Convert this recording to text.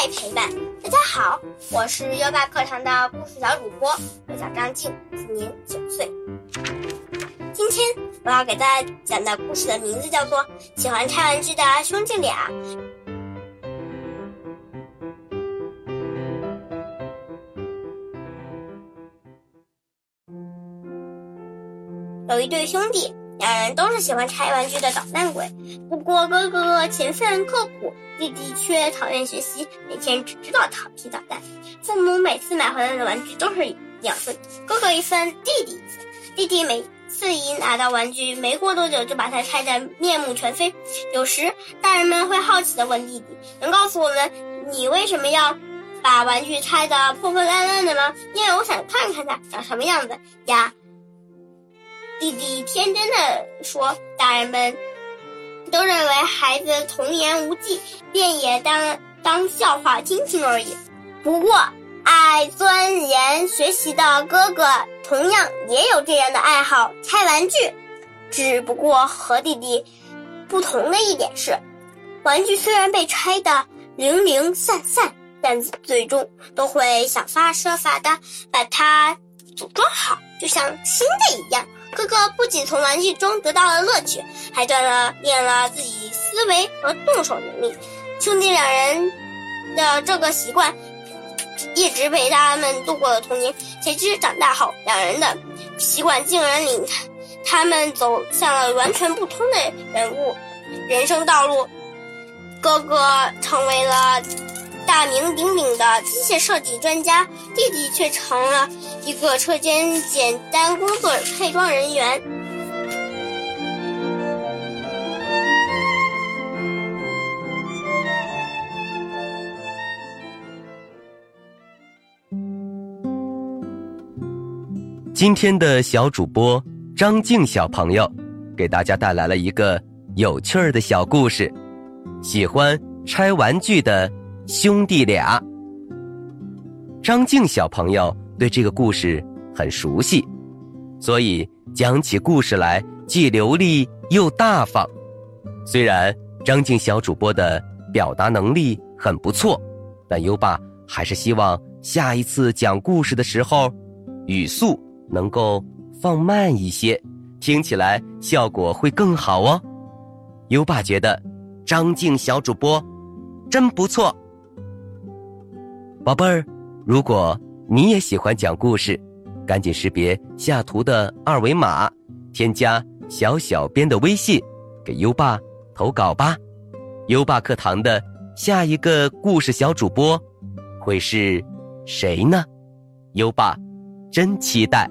爱陪伴大家好，我是优爸课堂的故事小主播，我叫张静，今年九岁。今天我要给大家讲的故事的名字叫做《喜欢拆玩具的兄弟俩》。有一对兄弟。两人都是喜欢拆玩具的捣蛋鬼，不过哥哥勤奋刻苦，弟弟却讨厌学习，每天只知道调皮捣蛋。父母每次买回来的玩具都是两份，哥哥一份，弟弟一份。弟弟每次一拿到玩具，没过多久就把它拆得面目全非。有时大人们会好奇地问弟弟：“能告诉我们你为什么要把玩具拆得破破烂烂的吗？”因为我想看看它长什么样子呀。弟弟天真的说：“大人们都认为孩子童言无忌，便也当当笑话听听而已。不过，爱钻研学习的哥哥同样也有这样的爱好——拆玩具。只不过和弟弟不同的一点是，玩具虽然被拆得零零散散，但最终都会想方设法的把它组装好，就像新的一样。”哥哥不仅从玩具中得到了乐趣，还锻了练了自己思维和动手能力。兄弟两人的这个习惯，一直陪他们度过了童年。谁知长大后，两人的习惯竟然领他们走向了完全不同的人物人生道路。哥哥成为了。大名鼎鼎的机械设计专家弟弟却成了一个车间简单工作配装人员。今天的小主播张静小朋友，给大家带来了一个有趣儿的小故事。喜欢拆玩具的。兄弟俩，张静小朋友对这个故事很熟悉，所以讲起故事来既流利又大方。虽然张静小主播的表达能力很不错，但优爸还是希望下一次讲故事的时候，语速能够放慢一些，听起来效果会更好哦。优爸觉得张静小主播真不错。宝贝儿，如果你也喜欢讲故事，赶紧识别下图的二维码，添加小小编的微信，给优爸投稿吧。优爸课堂的下一个故事小主播会是谁呢？优爸真期待。